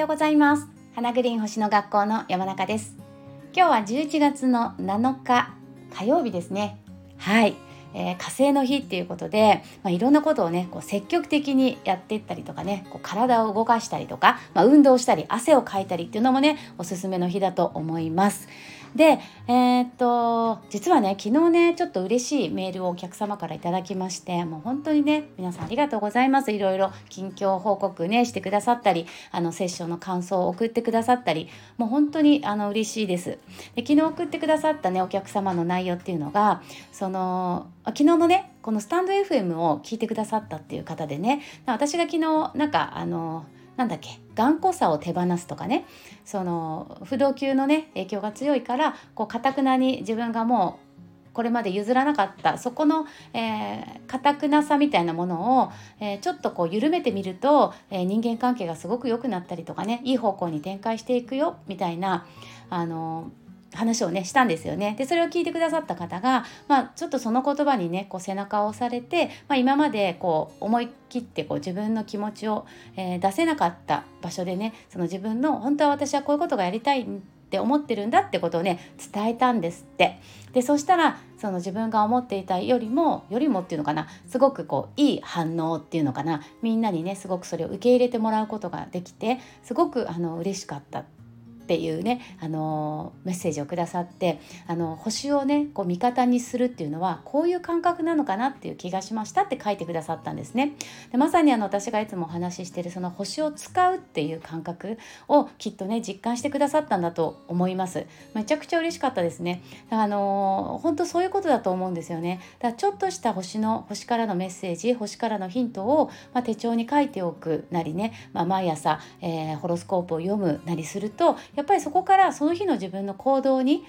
ようございます。花グリーン星の学校の山中です今日は11月の7日火曜日ですねはいえー、火星の日っていうことで、まあ、いろんなことをねこう積極的にやっていったりとかねこう体を動かしたりとか、まあ、運動したり汗をかいたりっていうのもねおすすめの日だと思います。で、えー、っと実はね昨日ねちょっと嬉しいメールをお客様からいただきましてもう本当にね皆さんありがとうございますいろいろ近況報告ねしてくださったりあのセッションの感想を送ってくださったりもう本当にあの嬉しいですで昨日送ってくださったねお客様の内容っていうのがその昨日のねこのスタンド FM を聞いてくださったっていう方でね。私が昨日なんかあのなんだっけ頑固さを手放すとかね。その不動級のね影響が強いからこうかくなに自分がもうこれまで譲らなかったそこのかた、えー、くなさみたいなものを、えー、ちょっとこう緩めてみると、えー、人間関係がすごく良くなったりとかねいい方向に展開していくよみたいなあの話をねしたんですよね。でそれを聞いてくださった方が、まあ、ちょっとその言葉にねこう背中を押されて、まあ、今までこう思い切ってこう自分の気持ちを、えー、出せなかった場所でねその自分の本当は私はこういうことがやりたいって思ってるんだってことをね伝えたんですってでそしたらその自分が思っていたよりもよりもっていうのかなすごくこういい反応っていうのかなみんなにねすごくそれを受け入れてもらうことができてすごくあの嬉しかったていうねあのメッセージをくださってあの星をねこう味方にするっていうのはこういう感覚なのかなっていう気がしましたって書いてくださったんですね。でまさにあの私がいつもお話ししてるその星を使うっていう感覚をきっとね実感してくださったんだと思います。めちゃくちゃ嬉しかったですね。あの本当そういうことだと思うんですよね。だからちょっとした星の星からのメッセージ星からのヒントを、まあ、手帳に書いておくなりね、まあ、毎朝、えー、ホロスコープを読むなりするとやっぱりそこからその日の自分の行動に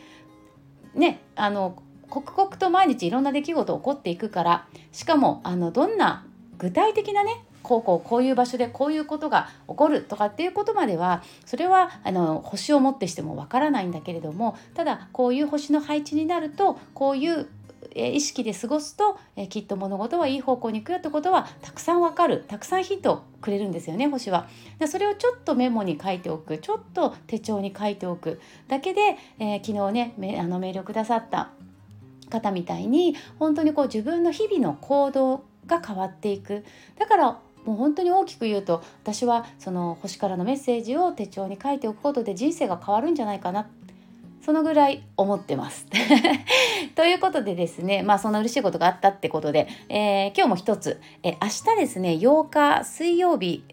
ねあの刻々と毎日いろんな出来事起こっていくからしかもあのどんな具体的なねこうこうこういう場所でこういうことが起こるとかっていうことまではそれはあの星をもってしてもわからないんだけれどもただこういう星の配置になるとこういう意識で過ごすと、えきっと物事はいい方向に行くよってことはたくさんわかるたくさんヒントをくれるんですよね星は。でそれをちょっとメモに書いておくちょっと手帳に書いておくだけで、えー、昨日ねめあのメールをくださった方みたいに本当にこう自分の日々の行動が変わっていくだからもう本当に大きく言うと私はその星からのメッセージを手帳に書いておくことで人生が変わるんじゃないかなそのぐらい思ってます。ということでですね、まあそんな嬉しいことがあったってことで、えー、今日も一つ、えー、明日ですね、8日水曜日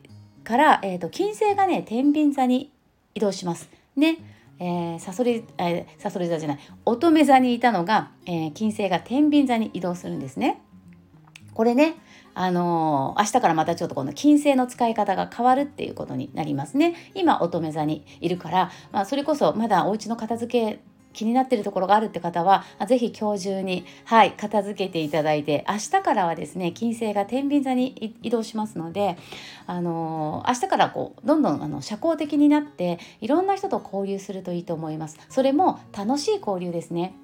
から、えーと、金星がね、天秤座に移動します。ね。えー、サソリ、えー、サソリ座じゃない、乙女座にいたのが、えー、金星が天秤座に移動するんですね。これね、あのー、明日からまたちょっとこの金星の使い方が変わるっていうことになりますね。今乙女座にいるから、まあ、それこそまだお家の片付け気になってるところがあるって方は是非今日中にはい片付けていただいて明日からはですね金星が天秤座に移動しますのであのー、明日からこうどんどんあの社交的になっていろんな人と交流するといいと思います。それも楽しい交流ですね。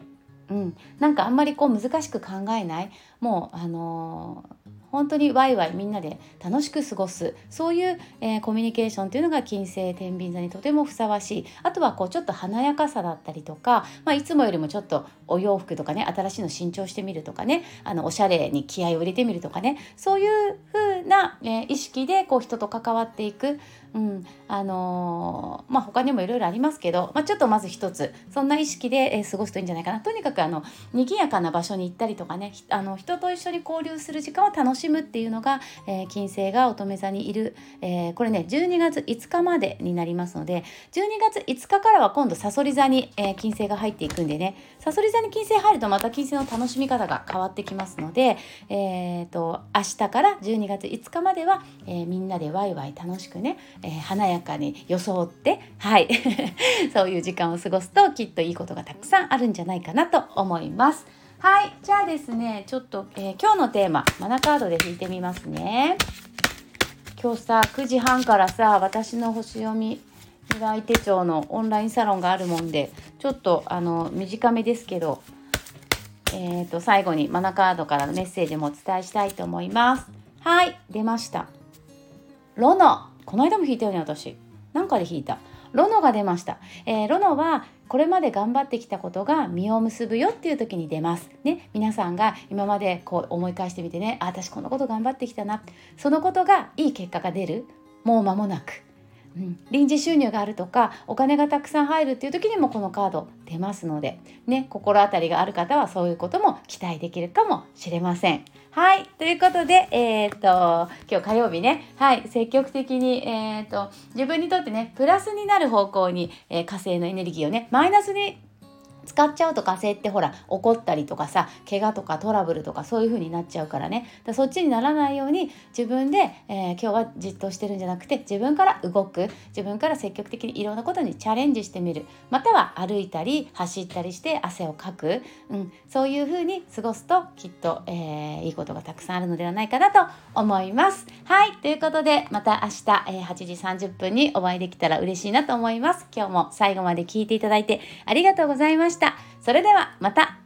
うん、なんかあんまりこう難しく考えない。もうあのー本当にワイワイみんなで楽しく過ごす。そういう、えー、コミュニケーションというのが金星天秤座にとてもふさわしい。あとはこうちょっと華やかさだったりとか、まあ、いつもよりもちょっとお洋服とかね新しいの新調してみるとかねあのおしゃれに気合を入れてみるとかね。そういう風な、えー、意識でこう人と関わっていく、うん。あのー、まあ、他にもいろいろありますけど、まあ、ちょっとまず一つ。そんな意識で、え、過ごすといいんじゃないかな。とにかくあの賑やかな場所に行ったりとかねあの人と一緒に交流する時間を楽しむっていうのが、えー、金星が乙女座にいる、えー、これね12月5日までになりますので12月5日からは今度さそり座に、えー、金星が入っていくんでねさそり座に金星入るとまた金星の楽しみ方が変わってきますので、えーと、明日から12月5日までは、えー、みんなでワイワイ楽しくね、えー、華やかに装ってはい そういう時間を過ごすときっといいことがたくさんあるんじゃないかなと思います。はいじゃあですねちょっと、えー、今日のテーママナカードで引いてみますね。今日さ9時半からさ私の星読み未来手帳のオンラインサロンがあるもんでちょっとあの短めですけどえーと、最後にマナカードからのメッセージもお伝えしたいと思います。はい出ました。ロノこの間も引いたよね私。なんかで引いた。ロノが出ました、えー、ロノはこれまで頑張ってきたことが実を結ぶよっていう時に出ます。ね、皆さんが今までこう思い返してみてね、あ、私このこと頑張ってきたな。そのことがいい結果が出る。もう間もなく。うん、臨時収入があるとかお金がたくさん入るっていう時にもこのカード出ますので、ね、心当たりがある方はそういうことも期待できるかもしれません。はい。ということで、えっ、と、今日火曜日ね、はい、積極的に、えっ、と、自分にとってね、プラスになる方向に、えー、火星のエネルギーをね、マイナスに使っちゃうと火星ってほら怒ったりとかさ怪我とかトラブルとかそういう風になっちゃうからねだそっちにならないように自分で、えー、今日はじっとしてるんじゃなくて自分から動く自分から積極的にいろんなことにチャレンジしてみるまたは歩いたり走ったりして汗をかく、うん、そういう風に過ごすときっと、えー、いいことがたくさんあるのではないかなと思います。はいということでまた明日、えー、8時30分にお会いできたら嬉しいなと思います。今日も最後まで聞いていただいてありがとうございました。した。それではまた